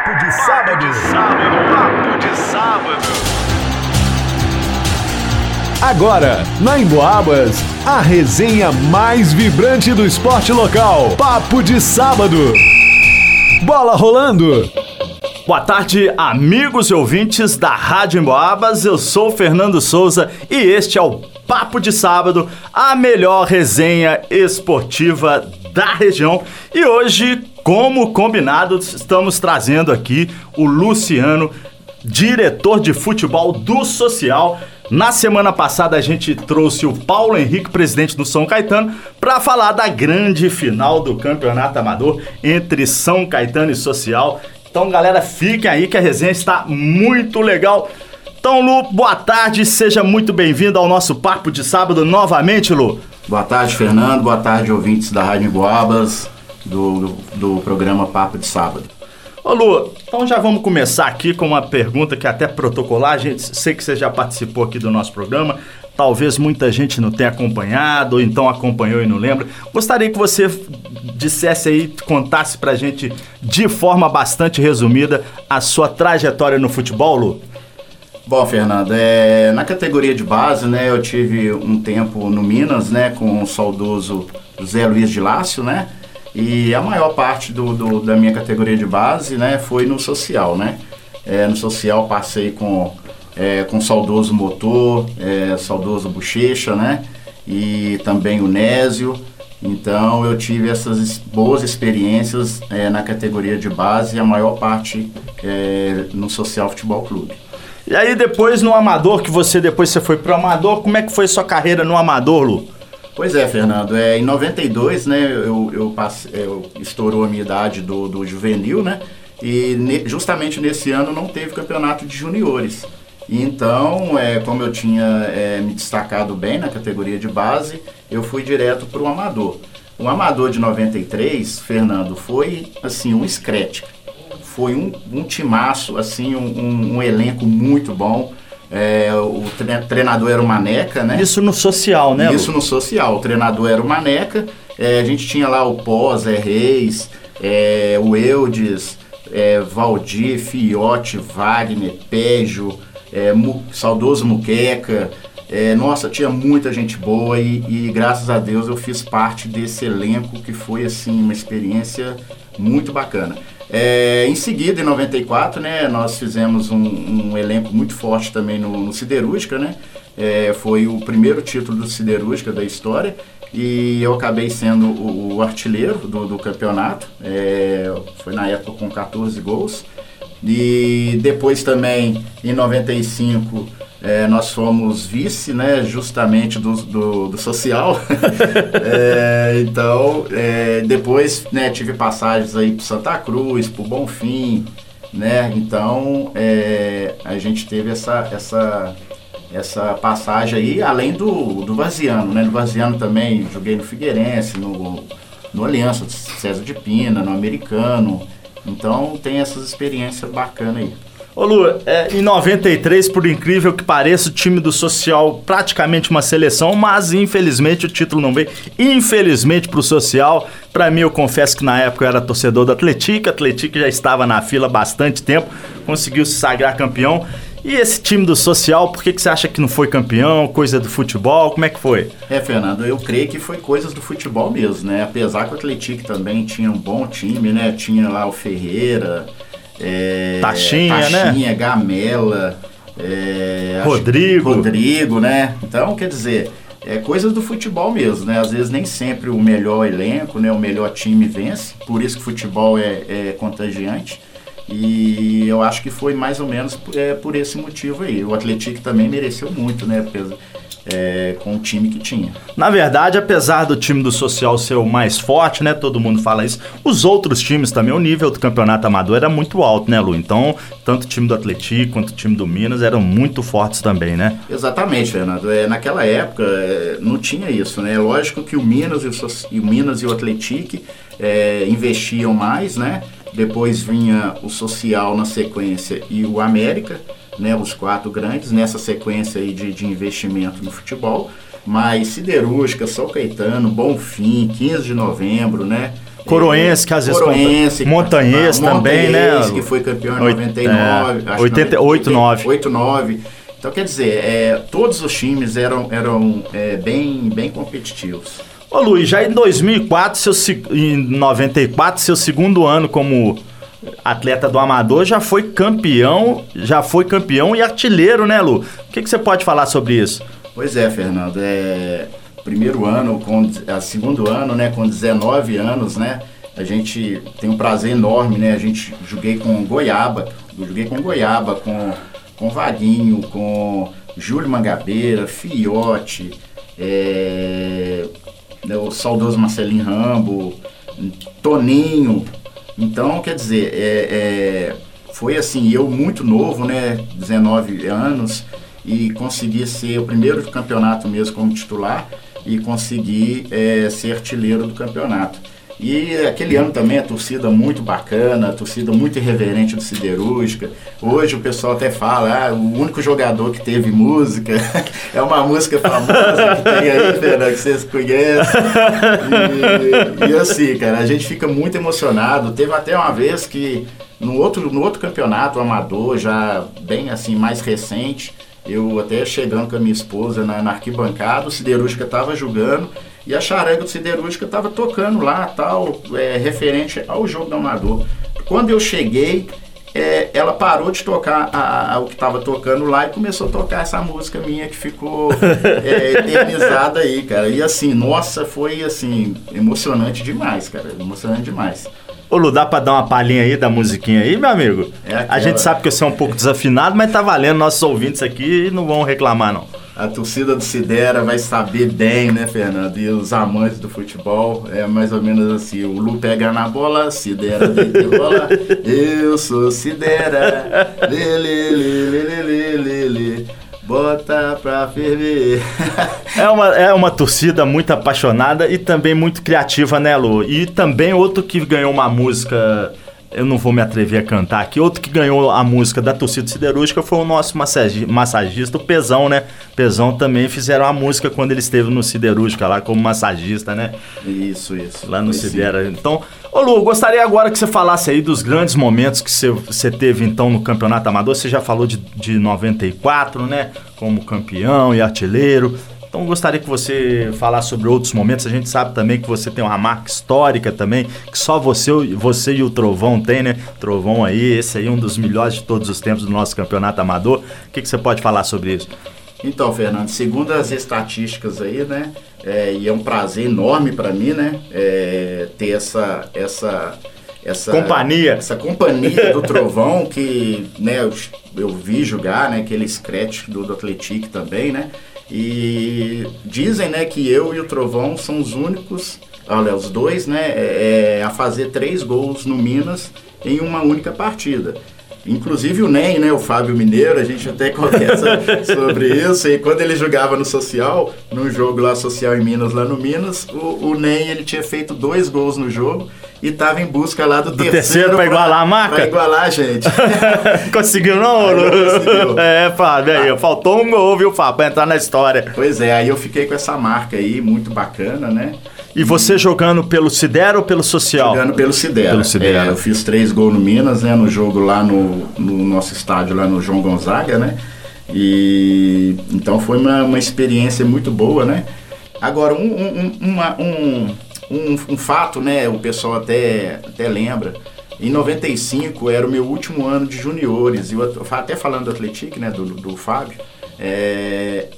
Papo de sábado. Papo de sábado. Agora, na Emboabas, a resenha mais vibrante do esporte local. Papo de sábado. Bola rolando. Boa tarde, amigos e ouvintes da Rádio Emboabas. Eu sou Fernando Souza e este é o Papo de Sábado, a melhor resenha esportiva da região. E hoje, como combinado, estamos trazendo aqui o Luciano, diretor de futebol do Social. Na semana passada a gente trouxe o Paulo Henrique, presidente do São Caetano, para falar da grande final do Campeonato Amador entre São Caetano e Social. Então, galera, fiquem aí que a resenha está muito legal. Então, Lu, boa tarde, seja muito bem-vindo ao nosso papo de sábado novamente, Lu. Boa tarde, Fernando. Boa tarde, ouvintes da Rádio Boabas, do, do, do programa Papo de Sábado. Ô Lu, então já vamos começar aqui com uma pergunta que é até protocolar. A gente sei que você já participou aqui do nosso programa. Talvez muita gente não tenha acompanhado, ou então acompanhou e não lembra. Gostaria que você dissesse aí, contasse pra gente de forma bastante resumida a sua trajetória no futebol, Lu. Bom, Fernando, é, na categoria de base, né, eu tive um tempo no Minas, né, com o saudoso Zé Luiz de Lácio, né, e a maior parte do, do, da minha categoria de base, né, foi no social, né. É, no social passei com, é, com o saudoso Motor, é, saudoso Bochecha, né, e também o Nésio. Então eu tive essas boas experiências é, na categoria de base e a maior parte é, no Social Futebol Clube. E aí depois no Amador, que você depois você foi pro Amador, como é que foi sua carreira no Amador, Lu? Pois é, Fernando. É, em 92, né, eu, eu, eu estourou a minha idade do, do juvenil, né? E ne, justamente nesse ano não teve campeonato de juniores. Então, é, como eu tinha é, me destacado bem na categoria de base, eu fui direto para o Amador. O Amador de 93, Fernando, foi assim um escrete foi um, um timaço, assim, um, um, elenco muito bom. É, o treinador era o Maneca, né? Isso no social, né? Isso no social. O treinador era o Maneca. É, a gente tinha lá o Pó, Zé Reis, é, o Eudes, é, Valdir, Fiote, Wagner, Pejo, é, Mu, saudoso Muqueca. É, nossa, tinha muita gente boa e, e, graças a Deus eu fiz parte desse elenco que foi assim uma experiência muito bacana. É, em seguida, em 94, né, nós fizemos um, um elenco muito forte também no, no Siderúrgica, né? É, foi o primeiro título do Siderúrgica da história e eu acabei sendo o, o artilheiro do, do campeonato. É, foi na época com 14 gols. E depois também, em 95, é, nós fomos vice, né, justamente do, do, do social. é, então, é, depois né, tive passagens aí para Santa Cruz, para Bonfim, né? Então, é, a gente teve essa, essa, essa passagem aí, além do, do Vaziano, né? No Vaziano também joguei no Figueirense, no, no Aliança César de Pina, no Americano. Então, tem essas experiências bacanas aí. Ô Lu, é, em 93, por incrível que pareça, o time do Social praticamente uma seleção, mas infelizmente o título não veio. Infelizmente pro Social. Para mim, eu confesso que na época eu era torcedor do Atlético, Atlético já estava na fila há bastante tempo, conseguiu se sagrar campeão. E esse time do Social, por que, que você acha que não foi campeão? Coisa do futebol? Como é que foi? É, Fernando, eu creio que foi coisas do futebol mesmo, né? Apesar que o Atlético também tinha um bom time, né? Tinha lá o Ferreira, é, Taxinha, Taxinha, né? Gamela, é, Rodrigo. Rodrigo, né? Então, quer dizer, é coisas do futebol mesmo, né? Às vezes nem sempre o melhor elenco, né? O melhor time vence, por isso que o futebol é, é contagiante. E eu acho que foi mais ou menos é, por esse motivo aí. O Atlético também mereceu muito, né? é, com o time que tinha. Na verdade, apesar do time do Social ser o mais forte, né? Todo mundo fala isso. Os outros times também, o nível do campeonato amador era muito alto, né, Lu? Então, tanto o time do Atlético quanto o time do Minas eram muito fortes também, né? Exatamente, Fernando. É, naquela época é, não tinha isso, né? Lógico que o Minas e o, o, Minas e o Atlético é, investiam mais, né? Depois vinha o Social na sequência e o América né, os quatro grandes, nessa sequência aí de, de investimento no futebol. Mas Siderúrgica, São Caetano, Bonfim, 15 de novembro, né? Coroense, que às vezes Coroense, Montanhês também, né? Que foi campeão em Oit- 99. é, acho que 88, 9. 89. Então, quer dizer, é, todos os times eram, eram é, bem, bem competitivos. Ô Luiz, já em 2004, seu, se- em 94, seu segundo ano como atleta do Amador, já foi campeão, já foi campeão e artilheiro, né, Lu? O que, que você pode falar sobre isso? Pois é, Fernando. É, primeiro ano, com, a segundo ano, né, com 19 anos, né? A gente tem um prazer enorme, né? A gente joguei com Goiaba, joguei com Goiaba, com, com Vaguinho, com Júlio Mangabeira, Fiote, é, o saudoso Marcelinho Rambo, Toninho. Então, quer dizer, é, é, foi assim, eu muito novo, né? 19 anos, e consegui ser o primeiro do campeonato mesmo como titular e consegui é, ser artilheiro do campeonato. E aquele ano também a torcida muito bacana, a torcida muito irreverente do Siderúrgica. Hoje o pessoal até fala, ah, o único jogador que teve música é uma música famosa que tem aí, Fernando, que vocês conhecem. E, e assim, cara, a gente fica muito emocionado. Teve até uma vez que no outro, no outro campeonato amador, já bem assim, mais recente, eu até chegando com a minha esposa na, na arquibancada, o Siderúrgica estava jogando e a charanga do Siderúrgica estava tocando lá, tal, é, referente ao jogo do amador. Quando eu cheguei, é, ela parou de tocar a- a- o que estava tocando lá e começou a tocar essa música minha que ficou é, eternizada aí, cara. E assim, nossa, foi assim, emocionante demais, cara. Emocionante demais. Ô Lu, dá pra dar uma palhinha aí da musiquinha aí, meu amigo? É aquela. A gente sabe que você é um pouco desafinado, mas tá valendo nossos ouvintes aqui e não vão reclamar, não a torcida do Sidera vai saber bem, né, Fernando? E os amantes do futebol é mais ou menos assim: o Lu pega na bola, Sidera de bola. Eu sou Sidera. Lê, lê, lê, lê, lê, lê, Bota pra ferver. é, uma, é uma torcida muito apaixonada e também muito criativa, né, Lu? E também outro que ganhou uma música eu não vou me atrever a cantar aqui, outro que ganhou a música da torcida siderúrgica foi o nosso massagi- massagista, o Pezão, né? Pezão também fizeram a música quando ele esteve no siderúrgica lá como massagista, né? Isso, isso. Lá no. Sidera. Então, ô Lu, gostaria agora que você falasse aí dos grandes momentos que você, você teve então no Campeonato Amador. Você já falou de, de 94, né? Como campeão e artilheiro. Então, gostaria que você falasse sobre outros momentos. A gente sabe também que você tem uma marca histórica também, que só você, você e o Trovão tem, né? Trovão aí, esse aí é um dos melhores de todos os tempos do nosso Campeonato Amador. O que, que você pode falar sobre isso? Então, Fernando, segundo as estatísticas aí, né, é, e é um prazer enorme para mim, né, é, ter essa, essa, essa Companhia. essa companhia do Trovão que, né, eu, eu vi jogar, né, aquele scratch do, do Atletic também, né, e dizem, né, que eu e o Trovão são os únicos, olha, os dois, né, é, é, a fazer três gols no Minas em uma única partida. Inclusive o NEM, né, o Fábio Mineiro, a gente até conversa sobre isso. E quando ele jogava no Social, num jogo lá social em Minas, lá no Minas, o, o NEM ele tinha feito dois gols no jogo e estava em busca lá do, terceiro pra igualar a marca? Pra igualar a gente. Conseguiu não, Aí conseguiu. É, Fábio, aí, faltou um gol, viu, Fábio, pra entrar na história. pois é, aí eu fiquei com essa marca aí, muito bacana, né? E você jogando pelo Sidero ou pelo Social? Jogando pelo Sidera. Pelo Sidera. É, eu fiz três gols no Minas, né? No jogo lá no, no nosso estádio, lá no João Gonzaga, né? E então foi uma, uma experiência muito boa, né? Agora, um, um- uma- um, um, um fato, né? O pessoal até, até lembra. Em 95 era o meu último ano de juniores. E eu at- até falando do Atlético, né? Do, do Fábio. é,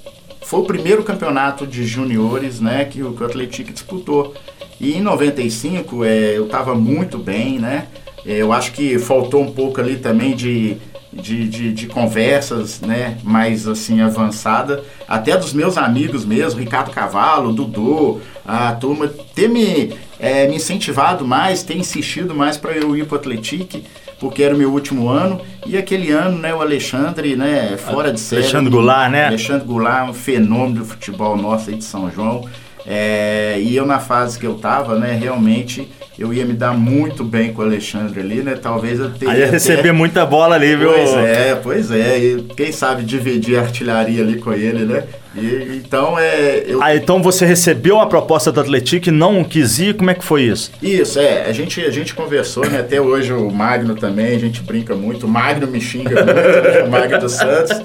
foi o primeiro campeonato de juniores né, que, o- que o Atlético disputou. E em 95 é, eu estava muito bem, né? É, eu acho que faltou um pouco ali também de, de, de, de conversas né, mais assim avançada, até dos meus amigos mesmo, Ricardo Cavalo, Dudu, a turma ter me, é, me incentivado mais, ter insistido mais para eu ir para o Atlético, porque era o meu último ano. E aquele ano, né, o Alexandre, né, fora de série. Alexandre Goulart, né? Alexandre Goulart, um fenômeno do futebol nosso aí de São João. É, e eu na fase que eu tava, né, realmente eu ia me dar muito bem com o Alexandre ali, né? Talvez eu teria. Aí ia receber até- muita bola ali, viu? Pois é, pois é. E quem sabe dividir a artilharia ali com ele, né? E, então é. Eu, Ah, então você recebeu a proposta do Atlético e não quis ir? Como é que foi isso? Isso, é. A gente, a gente conversou, né? Até hoje o Magno também, a gente brinca muito. O Magno me xinga muito, né? o Magno dos Santos.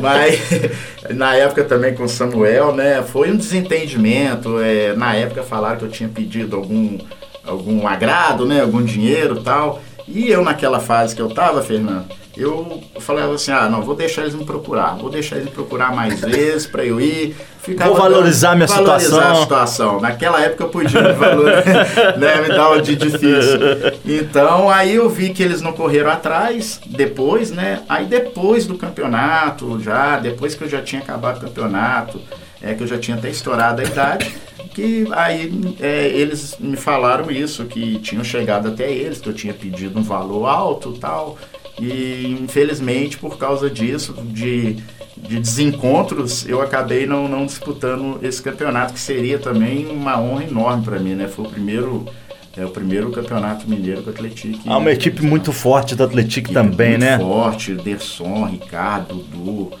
Mas na época também com o Samuel, né? Foi um desentendimento. é, na época falaram que eu tinha pedido algum, algum agrado, né? Algum dinheiro e tal. E eu naquela fase que eu tava, Fernando, eu falava assim, ah, não, vou deixar eles me procurar. Vou deixar eles me procurar mais vezes pra eu ir. Ficava Vou valorizar minha valorizar situação. a situação. Naquela época eu podia me, valor, né, me dar um de difícil. Então aí eu vi que eles não correram atrás, depois, né? Aí depois do campeonato, já, depois que eu já tinha acabado o campeonato, é que eu já tinha até estourado a idade, que aí é, eles me falaram isso, que tinham chegado até eles, que eu tinha pedido um valor alto e tal. E infelizmente por causa disso, de de desencontros, eu acabei não, não disputando esse campeonato, que seria também uma honra enorme para mim, né? Foi o primeiro, é, o primeiro campeonato mineiro que o Atlético. Ah, uma equipe muito forte do Atlético também, muito né? forte, Derson, Ricardo, Dudu,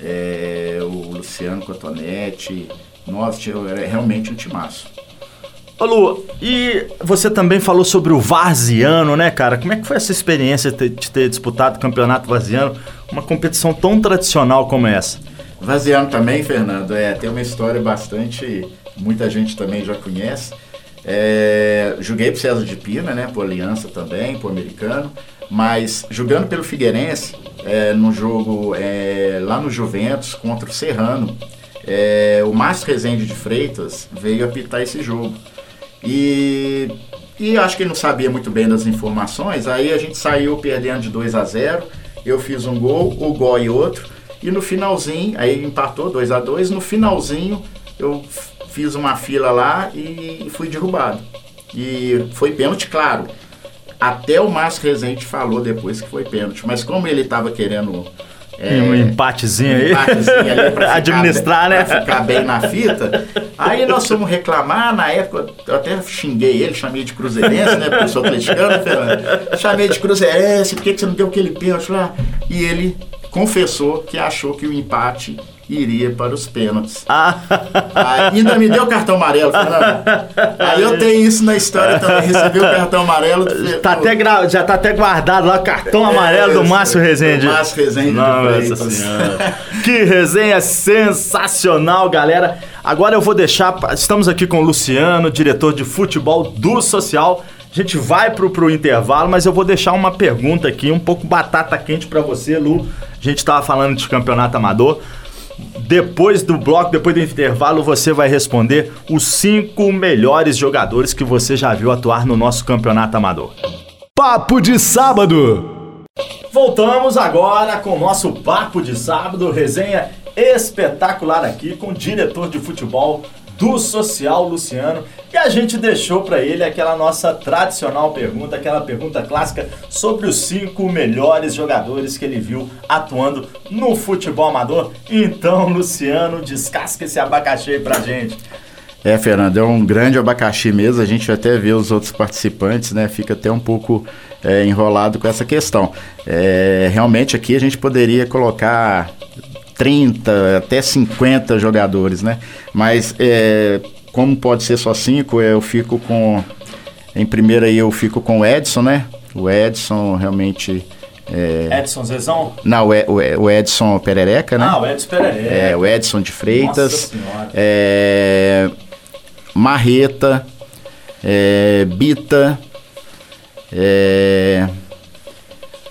é, o Luciano Cotonete. Nossa, era realmente um timaço. Ô Lu, e você também falou sobre o Varziano, né, cara? Como é que foi essa experiência de ter, disputado o campeonato Varziano, uma competição tão tradicional como essa? Vaziano também, Fernando, é, tem uma história bastante. Muita gente também já conhece. É, joguei pro César de Pina, né? Por Aliança também, pro Americano. Mas jogando pelo Figueirense, é, no jogo é, lá no Juventus contra o Serrano, é, o Márcio Rezende de Freitas veio apitar esse jogo. E, e acho que ele não sabia muito bem das informações. Aí a gente saiu perdendo de 2 a 0 Eu fiz um gol, o Goi outro. E no finalzinho, aí empatou 2 a 2 No finalzinho, eu fiz uma fila lá e fui derrubado. E foi pênalti, claro. Até o Márcio Rezende falou depois que foi pênalti. Mas como ele estava querendo. É, um empatezinho aí. empatezinho ali pra ficar Administrar, bem, né? Pra ficar bem na fita. Aí nós fomos reclamar, na época eu até xinguei ele, chamei de cruzeirense, né? Porque eu sou atleticano, Fernando? Chamei de cruzeirense, por que que você não deu aquele pênalti lá? E ele confessou que achou que o empate iria para os pênaltis. Ah, ainda me deu cartão amarelo, Fernando. Aí eu tenho isso na história também, recebi o cartão amarelo. do- tá até gra- já tá até guardado lá, cartão amarelo do É, Márcio do Rezende. Márcio Rezende de Nossa senhora. que resenha sensacional, galera. Agora eu vou deixar. Estamos aqui com o Luciano, diretor de futebol do Social. A gente vai pro, pro intervalo, mas eu vou deixar uma pergunta aqui, um pouco batata quente pra você, Lu. A gente tava falando de campeonato amador. Depois do bloco, depois do intervalo, você vai responder os cinco melhores jogadores que você já viu atuar no nosso campeonato amador. Papo de sábado. Voltamos agora com o nosso papo de sábado, resenha espetacular aqui com o diretor de futebol do Social Luciano. E a gente deixou para ele aquela nossa tradicional pergunta, aquela pergunta clássica sobre os cinco melhores jogadores que ele viu atuando no futebol amador. Então, Luciano, descasca esse abacaxi aí pra gente. É, Fernando, é um grande abacaxi mesmo. A gente até vê os outros participantes, né? Fica até um pouco é, enrolado com essa questão. É, realmente aqui a gente poderia colocar 30 até 50 jogadores, né? Mas é, como pode ser só cinco, eu fico com. Em primeira aí eu fico com o Edson, né? O Edson realmente. É, Edson Zezão? não, o Edson Perereca, né? Ah, o Edson Pereira. É, o Edson de Freitas. É, Marreta. é, Bita. é,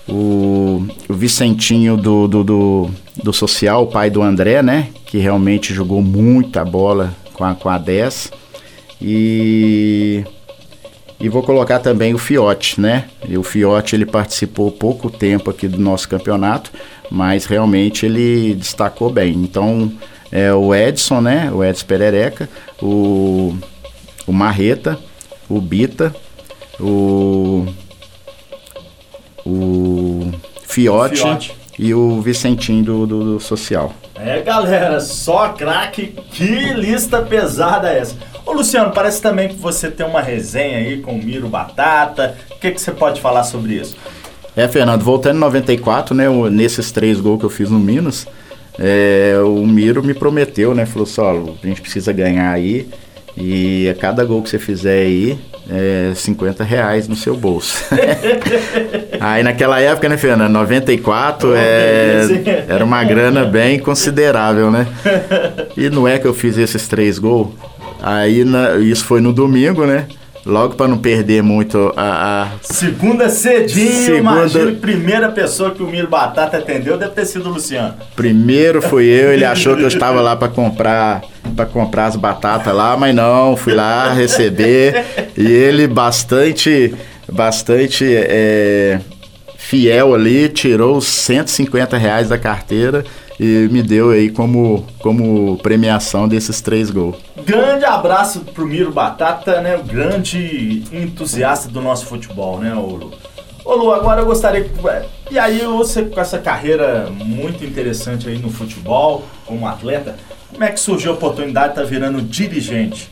o, o Vicentinho do, do, do, do Social, o pai do André, né? Que realmente jogou muita bola com a, com a 10. E. E vou colocar também o Fiote, né? E o Fiote ele participou pouco tempo aqui do nosso campeonato, mas realmente ele destacou bem. Então, é o Edson, né? O Edson Perereca, o, o Marreta, o Bita, o, o Fiote, Fiote. E o Vicentinho do, do, do Social. É, galera, só craque. Que lista pesada é essa? Ô, Luciano, parece também que você tem uma resenha aí com o Miro Batata. O que, que você pode falar sobre isso? É, Fernando, voltando em 94, né, nesses três gols que eu fiz no Minas, é, o Miro me prometeu, né, falou só, a gente precisa ganhar aí e a cada gol que você fizer aí, é 50 reais no seu bolso. aí naquela época, né, Fernando, 94, é, era uma grana bem considerável, né? E não é que eu fiz esses três gols, aí na- isso foi no domingo, né? Logo para não perder muito a- a, Segunda cedinho, Segunda- imagino que a primeira pessoa que o Miro Batata atendeu deve ter sido o Luciano. Primeiro fui eu, ele achou que eu estava lá para comprar para comprar as batatas lá, mas não, fui lá receber e ele bastante bastante é, fiel ali, tirou os 150 reais da carteira e me deu aí como, como premiação desses três gols. Grande abraço pro Miro Batata, né? O grande entusiasta do nosso futebol, né, Lu? Ô Lu, agora eu gostaria que. E aí, você com essa carreira muito interessante aí no futebol, como atleta, como é que surgiu a oportunidade de estar virando dirigente?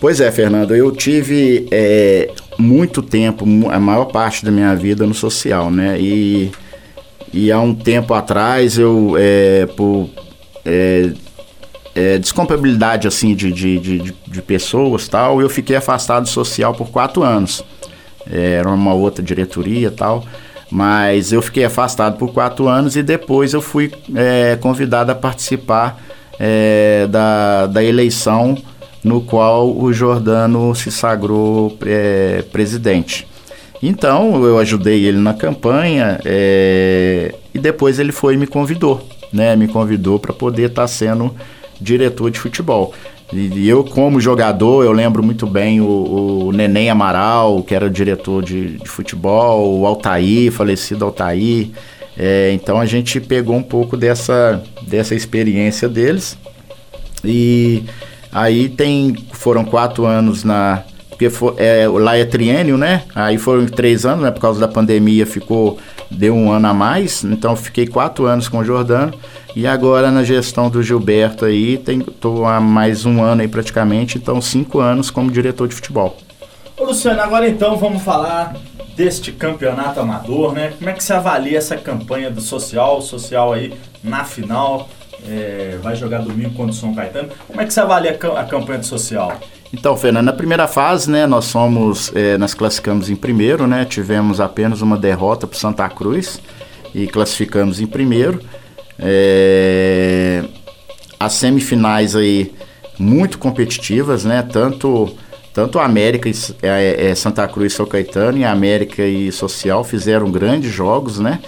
Pois é, Fernando, eu tive é, muito tempo, a maior parte da minha vida no social, né? E, e há um tempo atrás eu, é, por é, é, descompatibilidade assim de, de, de, de- pessoas tal, eu fiquei afastado do social por quatro anos. É, Era uma outra diretoria tal, mas eu fiquei afastado por quatro anos e depois eu fui é, convidado a participar é, da, da eleição no qual o Jordano se sagrou presidente. Então eu ajudei ele na campanha é, e depois ele foi e me convidou, né? Me convidou para poder estar sendo diretor de futebol. E eu, como jogador, eu lembro muito bem o, o Neném Amaral, que era diretor de, de futebol, o Altair, falecido Altair. É, então a gente pegou um pouco dessa, dessa experiência deles. E aí tem foram quatro anos na porque é, lá é triênio, né? Aí foram três anos, né? Por causa da pandemia ficou deu um ano a mais, então fiquei quatro anos com o Jordano e agora na gestão do Gilberto aí tem tô há mais um ano aí praticamente, então cinco anos como diretor de futebol. Ô Luciano, agora então vamos falar deste campeonato amador, né? Como é que você avalia essa campanha do social? Social aí na final é, vai jogar domingo contra o São Caetano. Como é que você avalia a campanha do social? Então, Fernando, na primeira fase, né, nós somos, eh, nós classificamos em primeiro, né, tivemos apenas uma derrota para Santa Cruz e classificamos em primeiro. Eh, as semifinais aí muito competitivas, né, tanto tanto a América e eh, Santa Cruz e São Caetano e a América e Social fizeram grandes jogos, né,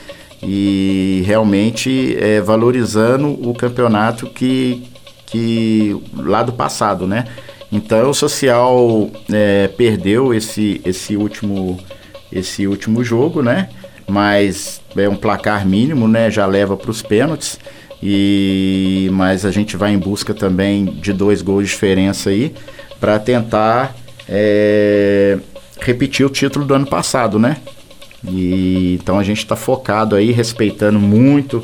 e realmente eh, valorizando o campeonato que que lá do passado, né? Então o social é, perdeu esse, esse último esse último jogo, né? Mas é um placar mínimo, né? Já leva para os pênaltis e mas a gente vai em busca também de dois gols de diferença aí para tentar é, repetir o título do ano passado, né? E então a gente está focado aí, respeitando muito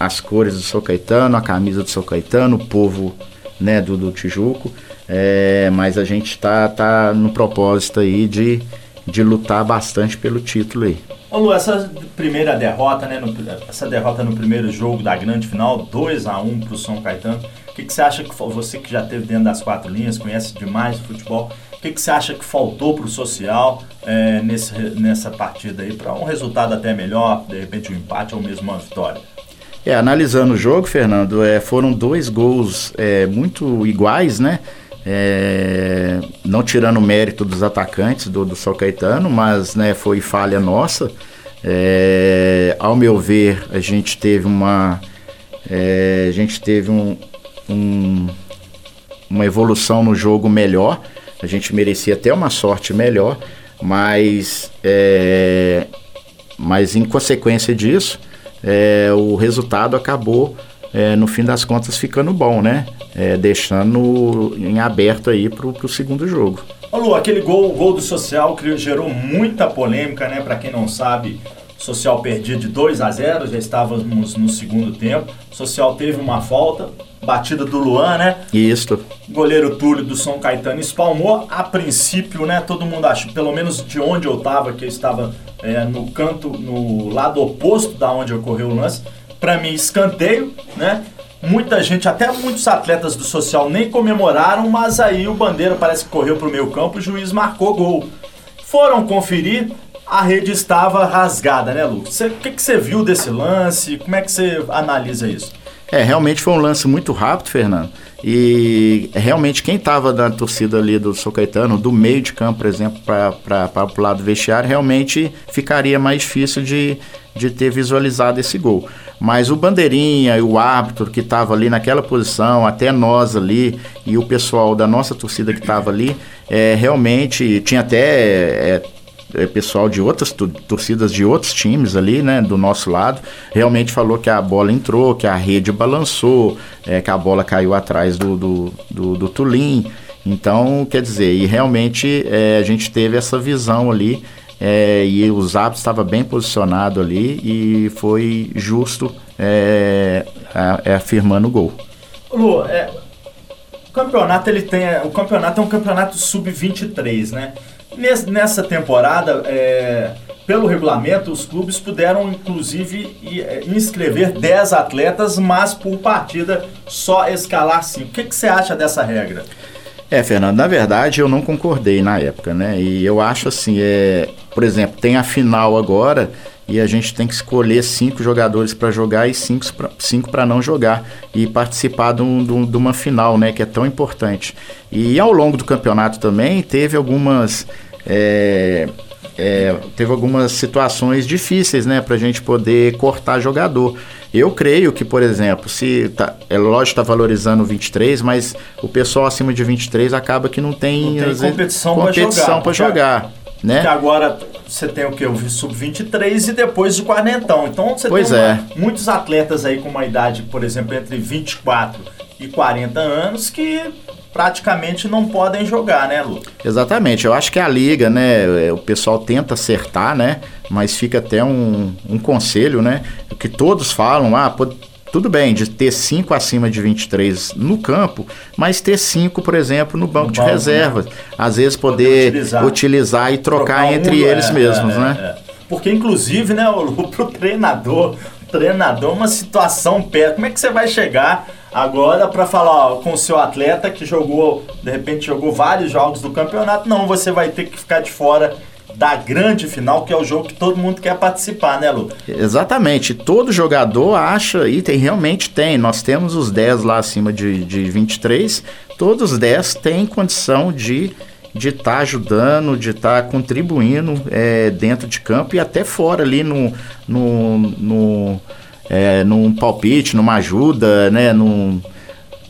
as cores do São Caetano, a camisa do São Caetano, o povo né, do, do Tijuco. É, mas a gente está tá no propósito aí de, de lutar bastante pelo título aí. Ô Lu, essa primeira derrota, né? no- essa derrota no primeiro jogo da grande final, 2 a 1 pro São Caetano. O que, que você acha que você que já esteve dentro das quatro linhas, conhece demais o futebol, o que, que você acha que faltou pro social é, nesse, nessa partida aí para um resultado até melhor, de repente um empate ou mesmo uma vitória? É, analisando o jogo, Fernando, é, foram dois gols é, muito iguais, né? É, não tirando o mérito dos atacantes do, do São Caetano, mas né, foi falha nossa. É, ao meu ver, a gente teve uma. é, a gente teve um, um- uma evolução no jogo melhor. A gente merecia até uma sorte melhor, mas é, mas em consequência disso, é, o resultado acabou, é, no fim das contas, ficando bom, né? É, deixando em aberto aí pro, pro segundo jogo. Ô Lu, aquele gol, o gol do social criou, gerou muita polêmica, né? Pra quem não sabe, O Social perdia de 2 a 0, já estávamos no segundo tempo. Social teve uma falta, batida do Luan, né? Isso. Goleiro Túlio do São Caetano espalmou. A princípio, né? Todo mundo acha, pelo menos de onde eu estava, que eu estava é, no canto, no lado oposto da onde ocorreu o lance. Para mim, escanteio, né? Muita gente, até muitos atletas do social nem comemoraram, mas aí o Bandeira parece que correu para o meio campo, o juiz marcou gol. Foram conferir, a rede estava rasgada, né, Lu? O que, que você viu desse lance? Como é que você analisa isso? É, realmente foi um lance muito rápido, Fernando. E realmente quem estava da torcida ali do São Caetano, do meio de campo, por exemplo, para o lado do vestiário, realmente ficaria mais difícil de, de ter visualizado esse gol. Mas o bandeirinha e o árbitro que estava ali naquela posição, até nós ali e o pessoal da nossa torcida que estava ali, é, realmente tinha até é, é, pessoal de outras torcidas de outros times ali, né, do nosso lado, realmente falou que a bola entrou, que a rede balançou, é, que a bola caiu atrás do, do, do, do Tulim. Então, quer dizer, e realmente é, a gente teve essa visão ali é, e os árbitros estava bem posicionado ali e foi justo é, é, afirmando o gol. Lu, é, o campeonato ele tem, o campeonato é um campeonato sub-23, né? Nessa temporada, é, pelo regulamento, os clubes puderam inclusive é, inscrever 10 atletas, mas por partida só escalar 5. O que, que você acha dessa regra? É, Fernando, na verdade eu não concordei na época, né? E eu acho assim, é, por exemplo, tem a final agora e a gente tem que escolher cinco jogadores para jogar e cinco, cinco para não jogar e participar de, um, de, uma final, né? Que é tão importante. E ao longo do campeonato também teve algumas. É, é, teve algumas situações difíceis, né, para a gente poder cortar jogador. Eu creio que, por exemplo, se tá, é lógico está valorizando o 23, mas o pessoal acima de 23 acaba que não tem, não tem competição, competição para jogar. jogar né? Que agora você tem o que? O sub-23 e depois o quarentão. Então você pois tem uma, é. muitos atletas aí com uma idade, por exemplo, entre 24 e 40 anos que praticamente não podem jogar, né, Lu? Exatamente. Eu acho que a liga, né, o pessoal tenta acertar, né, mas fica até um, um conselho, né, que todos falam, ah, pode tudo bem, de ter cinco acima de 23 no campo, mas ter cinco, por exemplo, no banco no de banco, reservas. Né? Às vezes poder, poder utilizar. utilizar. e trocar, trocar entre um, eles é, mesmos, é, né? É. Porque, inclusive, né, o, pro treinador, treinador, uma situação perto. Como é que você vai chegar agora para falar ó, com o seu atleta que jogou, de repente jogou vários jogos do campeonato? Não, você vai ter que ficar de fora da grande final, que é o jogo que todo mundo quer participar, né, Lu? Exatamente. Todo jogador acha, e tem, realmente tem. Nós temos os 10 lá acima de, de 23, todos os 10 têm condição de de estar tá ajudando, de estar tá contribuindo é, dentro de campo e até fora ali no, no, no é, num palpite, numa ajuda, né? Num...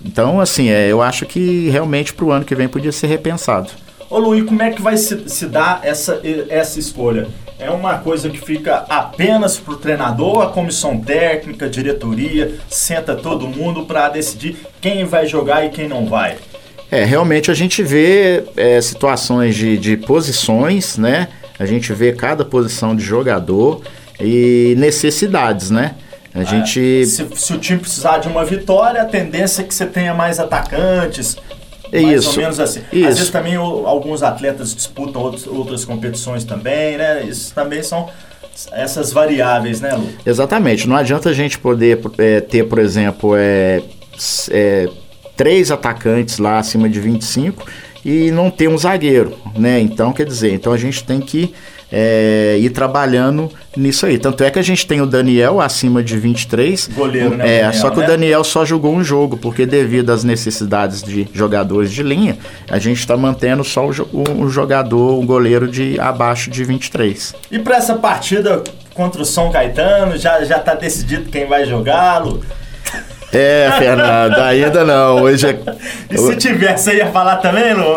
Então, assim, é, eu acho que realmente para o ano que vem podia ser repensado. Ô Luiz, como é que vai se, se dar essa, essa escolha? É uma coisa que fica apenas para o treinador, a comissão técnica, diretoria, senta todo mundo para decidir quem vai jogar e quem não vai? É, realmente a gente vê é, situações de, de posições, né? A gente vê cada posição de jogador e necessidades, né? A é, gente... Se, se, o time precisar de uma vitória, a tendência é que você tenha mais atacantes, é mais isso. ou menos assim. Isso. Às vezes também o, alguns atletas disputam outros, outras competições também, né? Isso também são essas variáveis, né, Lu? Exatamente. Não adianta a gente poder é, ter, por exemplo, é, é, três atacantes lá acima de 25 e não ter um zagueiro, né? Então, quer dizer, então a gente tem que é, ir trabalhando nisso aí. Tanto é que a gente tem o Daniel acima de 23. Goleiro, né? É, Daniel, só que né? o Daniel só jogou um jogo, porque devido às necessidades de jogadores de linha, a gente está mantendo só o, o jogador, o goleiro de abaixo de 23. E para essa partida contra o São Caetano, já, já tá decidido quem vai jogá-lo? É, Fernando, ainda não. Hoje é... E se tivesse, você ia falar também, Lu?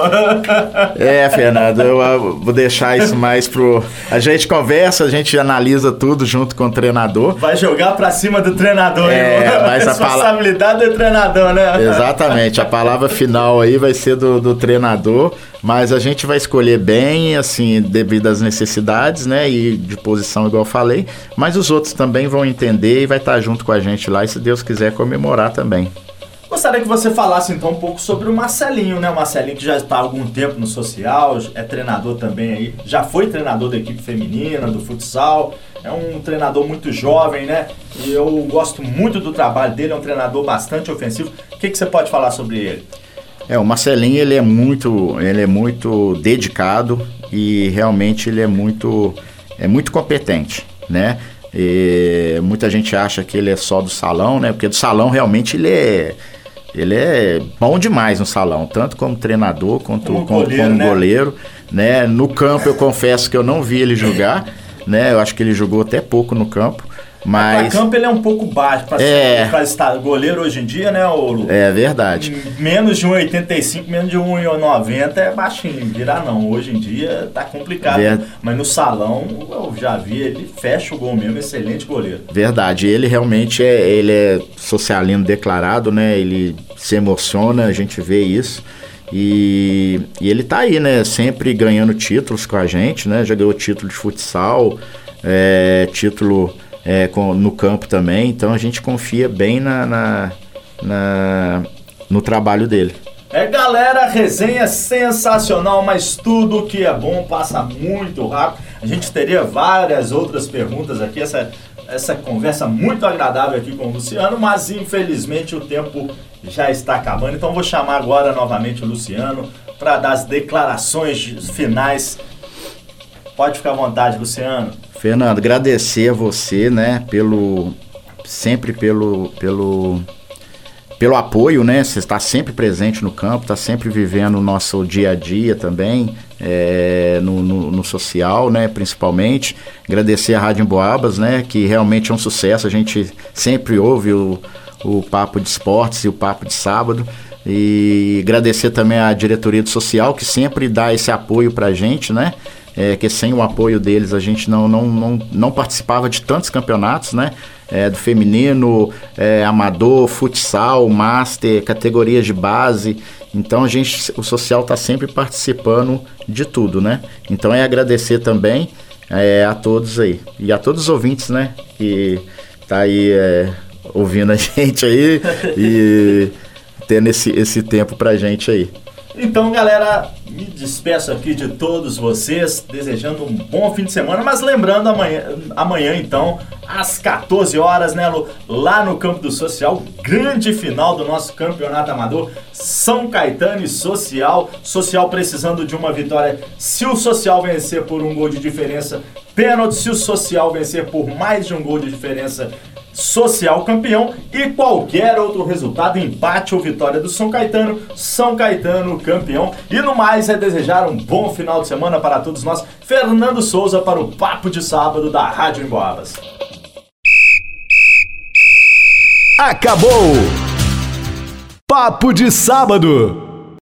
É, Fernando, eu vou deixar isso mais pro. A gente conversa, a gente analisa tudo junto com o treinador. Vai jogar pra cima do treinador, é, hein, mas a responsabilidade pala... do treinador, né? Exatamente. A palavra final aí vai ser do, do treinador. Mas a gente vai escolher bem, assim, devido às necessidades, né? E de posição, igual eu falei. Mas os outros também vão entender e vai estar junto com a gente lá e, se Deus quiser, comemorar também. Gostaria que você falasse então um pouco sobre o Marcelinho, né? O Marcelinho que já está há algum tempo no social, é treinador também aí, já foi treinador da equipe feminina, do futsal, é um treinador muito jovem, né? E eu gosto muito do trabalho dele, é um treinador bastante ofensivo. O que, que você pode falar sobre ele? É, o Marcelinho ele é muito, ele é muito dedicado e realmente ele é muito, é muito competente, né? E muita gente acha que ele é só do salão, né? Porque do salão realmente ele é, ele é bom demais no salão, tanto como treinador quanto como, como goleiro, como né? goleiro, né? No campo eu confesso que eu não vi ele jogar, né? Eu acho que ele jogou até pouco no campo. Mas. Pra campo ele é um pouco baixo pra, é... ser, pra estar goleiro hoje em dia, né, Lu? É verdade. Menos de 1,85, menos de 1,90 é baixinho. Virar não. Hoje em dia tá complicado. Ver... Mas no salão eu já vi, ele fecha o gol mesmo, excelente goleiro. Verdade. Ele realmente é, ele é socialino declarado, né? Ele se emociona, a gente vê isso. E, e, ele tá aí, né? Sempre ganhando títulos com a gente, né? Já ganhou título de futsal, é, título é, com, no campo também. Então a gente confia bem na, na, na, no trabalho dele. É galera, resenha sensacional, mas tudo que é bom passa muito rápido. A gente teria várias outras perguntas aqui, essa, essa conversa muito agradável aqui com o Luciano, mas infelizmente o tempo já está acabando. Então vou chamar agora novamente o Luciano para dar as declarações finais. Pode ficar à vontade, Luciano. Fernando, agradecer a você, né, pelo sempre pelo pelo pelo apoio, né? Você está sempre presente no campo, está sempre vivendo o nosso dia a dia também, é, no, no, no, social, né? Principalmente. Agradecer a Rádio Emboabas, né? Que realmente é um sucesso. A gente sempre ouve o, o Papo de Esportes e o Papo de Sábado. E agradecer também à diretoria do social, que sempre dá esse apoio para a gente, né? É, que sem o apoio deles a gente não, não, não, não participava de tantos campeonatos, né? É, do feminino, é, amador, futsal, master, categorias de base. Então a gente, o social está sempre participando de tudo, né? Então é agradecer também é, a todos aí e a todos os ouvintes, né? Que tá aí é, ouvindo a gente aí e tendo esse, esse tempo pra gente aí. Então, galera, me despeço aqui de todos vocês, desejando um bom fim de semana, mas lembrando amanhã, amanhã então, às 14 horas, né, Lu, lá no Campo do Social, grande final do nosso campeonato amador, São Caetano e Social, Social precisando de uma vitória. Se o Social vencer por um gol de diferença, pênalti, se o Social vencer por mais de um gol de diferença, Social campeão e qualquer outro resultado, empate ou vitória do São Caetano, São Caetano campeão. E no mais é desejar um bom final de semana para todos nós. Fernando Souza para o Papo de Sábado da Rádio Emboabas. Acabou! Papo de Sábado.